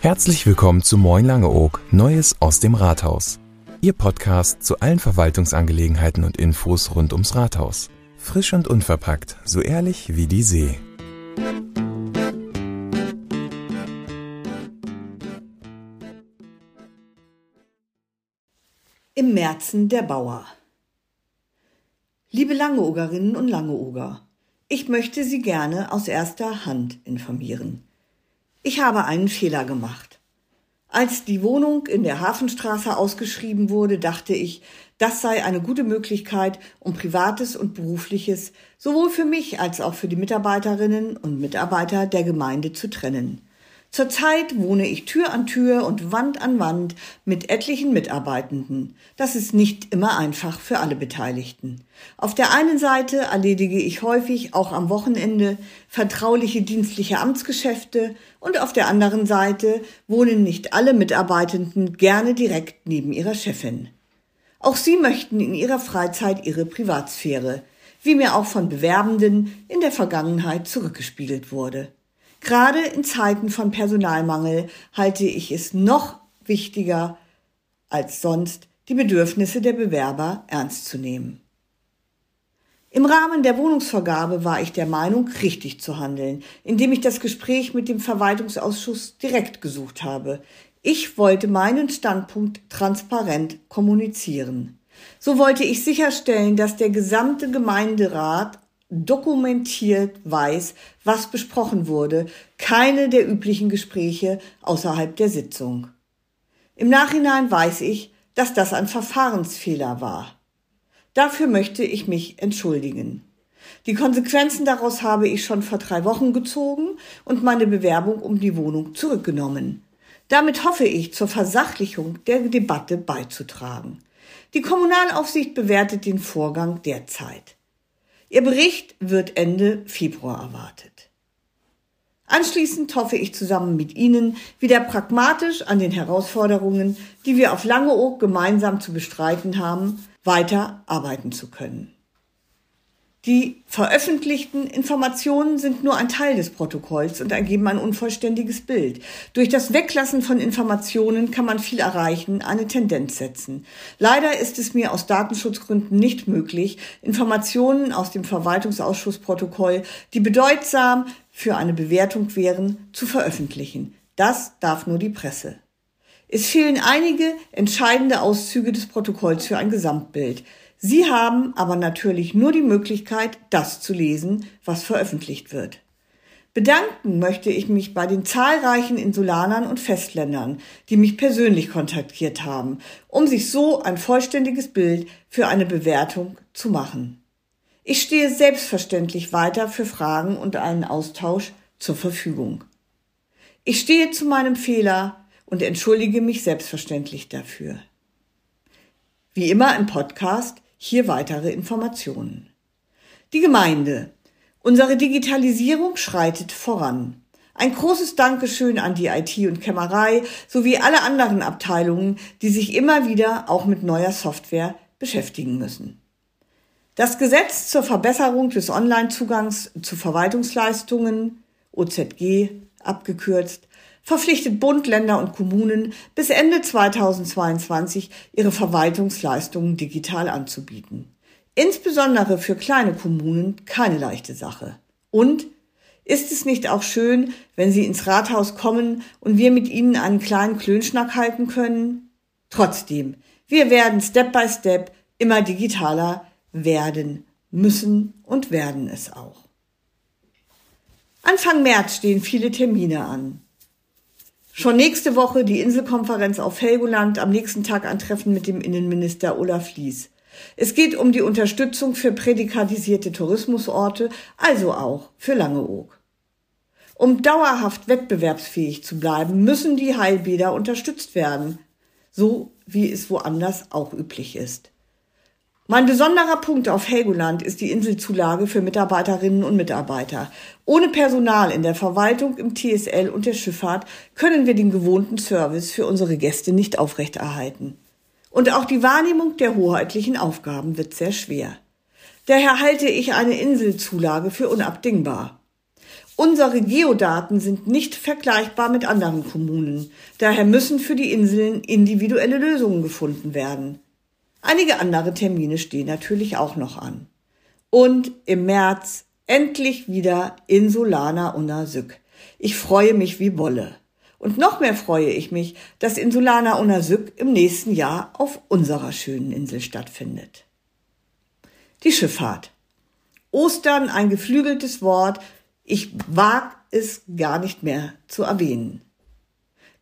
Herzlich willkommen zu Moin Langeoog, Neues aus dem Rathaus. Ihr Podcast zu allen Verwaltungsangelegenheiten und Infos rund ums Rathaus. Frisch und unverpackt, so ehrlich wie die See. Im Märzen der Bauer. Liebe Langeogerinnen und Langeoger, ich möchte Sie gerne aus erster Hand informieren. Ich habe einen Fehler gemacht. Als die Wohnung in der Hafenstraße ausgeschrieben wurde, dachte ich, das sei eine gute Möglichkeit, um Privates und Berufliches sowohl für mich als auch für die Mitarbeiterinnen und Mitarbeiter der Gemeinde zu trennen. Zurzeit wohne ich Tür an Tür und Wand an Wand mit etlichen Mitarbeitenden. Das ist nicht immer einfach für alle Beteiligten. Auf der einen Seite erledige ich häufig auch am Wochenende vertrauliche dienstliche Amtsgeschäfte und auf der anderen Seite wohnen nicht alle Mitarbeitenden gerne direkt neben ihrer Chefin. Auch sie möchten in ihrer Freizeit ihre Privatsphäre, wie mir auch von Bewerbenden in der Vergangenheit zurückgespiegelt wurde. Gerade in Zeiten von Personalmangel halte ich es noch wichtiger als sonst, die Bedürfnisse der Bewerber ernst zu nehmen. Im Rahmen der Wohnungsvergabe war ich der Meinung, richtig zu handeln, indem ich das Gespräch mit dem Verwaltungsausschuss direkt gesucht habe. Ich wollte meinen Standpunkt transparent kommunizieren. So wollte ich sicherstellen, dass der gesamte Gemeinderat dokumentiert weiß, was besprochen wurde, keine der üblichen Gespräche außerhalb der Sitzung. Im Nachhinein weiß ich, dass das ein Verfahrensfehler war. Dafür möchte ich mich entschuldigen. Die Konsequenzen daraus habe ich schon vor drei Wochen gezogen und meine Bewerbung um die Wohnung zurückgenommen. Damit hoffe ich, zur Versachlichung der Debatte beizutragen. Die Kommunalaufsicht bewertet den Vorgang derzeit. Ihr Bericht wird Ende Februar erwartet. Anschließend hoffe ich zusammen mit Ihnen wieder pragmatisch an den Herausforderungen, die wir auf Langeoog gemeinsam zu bestreiten haben, weiter arbeiten zu können. Die veröffentlichten Informationen sind nur ein Teil des Protokolls und ergeben ein unvollständiges Bild. Durch das Weglassen von Informationen kann man viel erreichen, eine Tendenz setzen. Leider ist es mir aus Datenschutzgründen nicht möglich, Informationen aus dem Verwaltungsausschussprotokoll, die bedeutsam für eine Bewertung wären, zu veröffentlichen. Das darf nur die Presse. Es fehlen einige entscheidende Auszüge des Protokolls für ein Gesamtbild. Sie haben aber natürlich nur die Möglichkeit, das zu lesen, was veröffentlicht wird. Bedanken möchte ich mich bei den zahlreichen Insulanern und Festländern, die mich persönlich kontaktiert haben, um sich so ein vollständiges Bild für eine Bewertung zu machen. Ich stehe selbstverständlich weiter für Fragen und einen Austausch zur Verfügung. Ich stehe zu meinem Fehler und entschuldige mich selbstverständlich dafür. Wie immer im Podcast hier weitere Informationen. Die Gemeinde. Unsere Digitalisierung schreitet voran. Ein großes Dankeschön an die IT und Kämmerei sowie alle anderen Abteilungen, die sich immer wieder auch mit neuer Software beschäftigen müssen. Das Gesetz zur Verbesserung des Online-Zugangs zu Verwaltungsleistungen, OZG abgekürzt, verpflichtet Bund, Länder und Kommunen bis Ende 2022 ihre Verwaltungsleistungen digital anzubieten. Insbesondere für kleine Kommunen keine leichte Sache. Und ist es nicht auch schön, wenn Sie ins Rathaus kommen und wir mit Ihnen einen kleinen Klönschnack halten können? Trotzdem, wir werden Step by Step immer digitaler werden müssen und werden es auch. Anfang März stehen viele Termine an. Schon nächste Woche die Inselkonferenz auf Helgoland, am nächsten Tag ein Treffen mit dem Innenminister Olaf Lies. Es geht um die Unterstützung für prädikatisierte Tourismusorte, also auch für Langeoog. Um dauerhaft wettbewerbsfähig zu bleiben, müssen die Heilbäder unterstützt werden, so wie es woanders auch üblich ist. Mein besonderer Punkt auf Helgoland ist die Inselzulage für Mitarbeiterinnen und Mitarbeiter. Ohne Personal in der Verwaltung, im TSL und der Schifffahrt können wir den gewohnten Service für unsere Gäste nicht aufrechterhalten. Und auch die Wahrnehmung der hoheitlichen Aufgaben wird sehr schwer. Daher halte ich eine Inselzulage für unabdingbar. Unsere Geodaten sind nicht vergleichbar mit anderen Kommunen. Daher müssen für die Inseln individuelle Lösungen gefunden werden. Einige andere Termine stehen natürlich auch noch an. Und im März endlich wieder Insulana Unasück. Ich freue mich wie Wolle. Und noch mehr freue ich mich, dass Insulana Unasück im nächsten Jahr auf unserer schönen Insel stattfindet. Die Schifffahrt. Ostern ein geflügeltes Wort. Ich wag es gar nicht mehr zu erwähnen.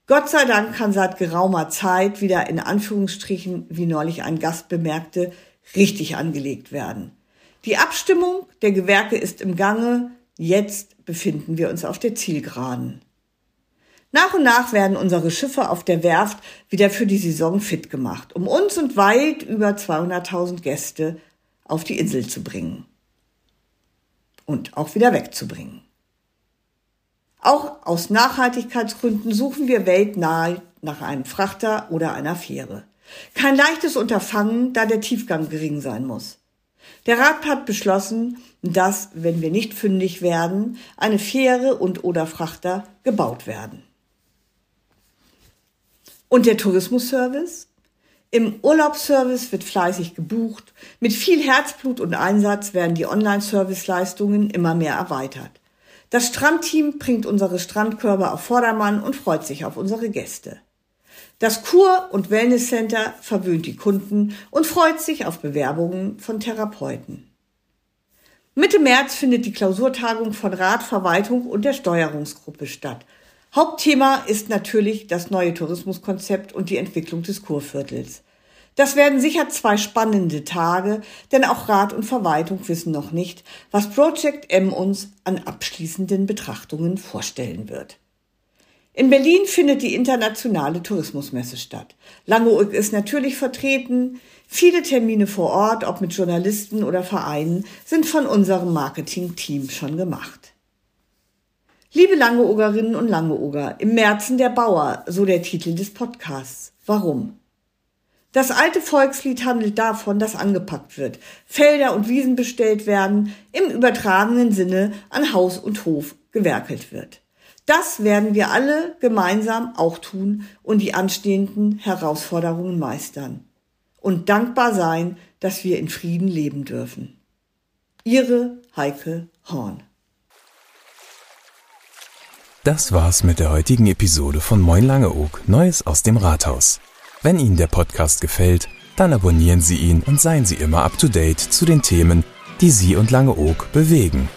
Gott sei Dank kann seit geraumer Zeit wieder in Anführungsstrichen, wie neulich ein Gast bemerkte, richtig angelegt werden. Die Abstimmung der Gewerke ist im Gange. Jetzt befinden wir uns auf der Zielgeraden. Nach und nach werden unsere Schiffe auf der Werft wieder für die Saison fit gemacht, um uns und weit über 200.000 Gäste auf die Insel zu bringen und auch wieder wegzubringen. Auch aus Nachhaltigkeitsgründen suchen wir weltnah nach einem Frachter oder einer Fähre. Kein leichtes Unterfangen, da der Tiefgang gering sein muss. Der Rat hat beschlossen, dass, wenn wir nicht fündig werden, eine Fähre und oder Frachter gebaut werden. Und der Tourismusservice? Im Urlaubsservice wird fleißig gebucht. Mit viel Herzblut und Einsatz werden die Online-Serviceleistungen immer mehr erweitert. Das Strandteam bringt unsere Strandkörbe auf Vordermann und freut sich auf unsere Gäste. Das Kur- und Wellnesscenter verwöhnt die Kunden und freut sich auf Bewerbungen von Therapeuten. Mitte März findet die Klausurtagung von Rat, Verwaltung und der Steuerungsgruppe statt. Hauptthema ist natürlich das neue Tourismuskonzept und die Entwicklung des Kurviertels. Das werden sicher zwei spannende Tage, denn auch Rat und Verwaltung wissen noch nicht, was Project M uns an abschließenden Betrachtungen vorstellen wird. In Berlin findet die internationale Tourismusmesse statt. Langeoog ist natürlich vertreten. Viele Termine vor Ort, ob mit Journalisten oder Vereinen, sind von unserem Marketing-Team schon gemacht. Liebe Langeogerinnen und Langeoger, im Märzen der Bauer, so der Titel des Podcasts. Warum? Das alte Volkslied handelt davon, dass angepackt wird, Felder und Wiesen bestellt werden, im übertragenen Sinne an Haus und Hof gewerkelt wird. Das werden wir alle gemeinsam auch tun und die anstehenden Herausforderungen meistern. Und dankbar sein, dass wir in Frieden leben dürfen. Ihre Heike Horn. Das war's mit der heutigen Episode von Moin Langeoog, Neues aus dem Rathaus. Wenn Ihnen der Podcast gefällt, dann abonnieren Sie ihn und seien Sie immer up to date zu den Themen, die Sie und Langeoog bewegen.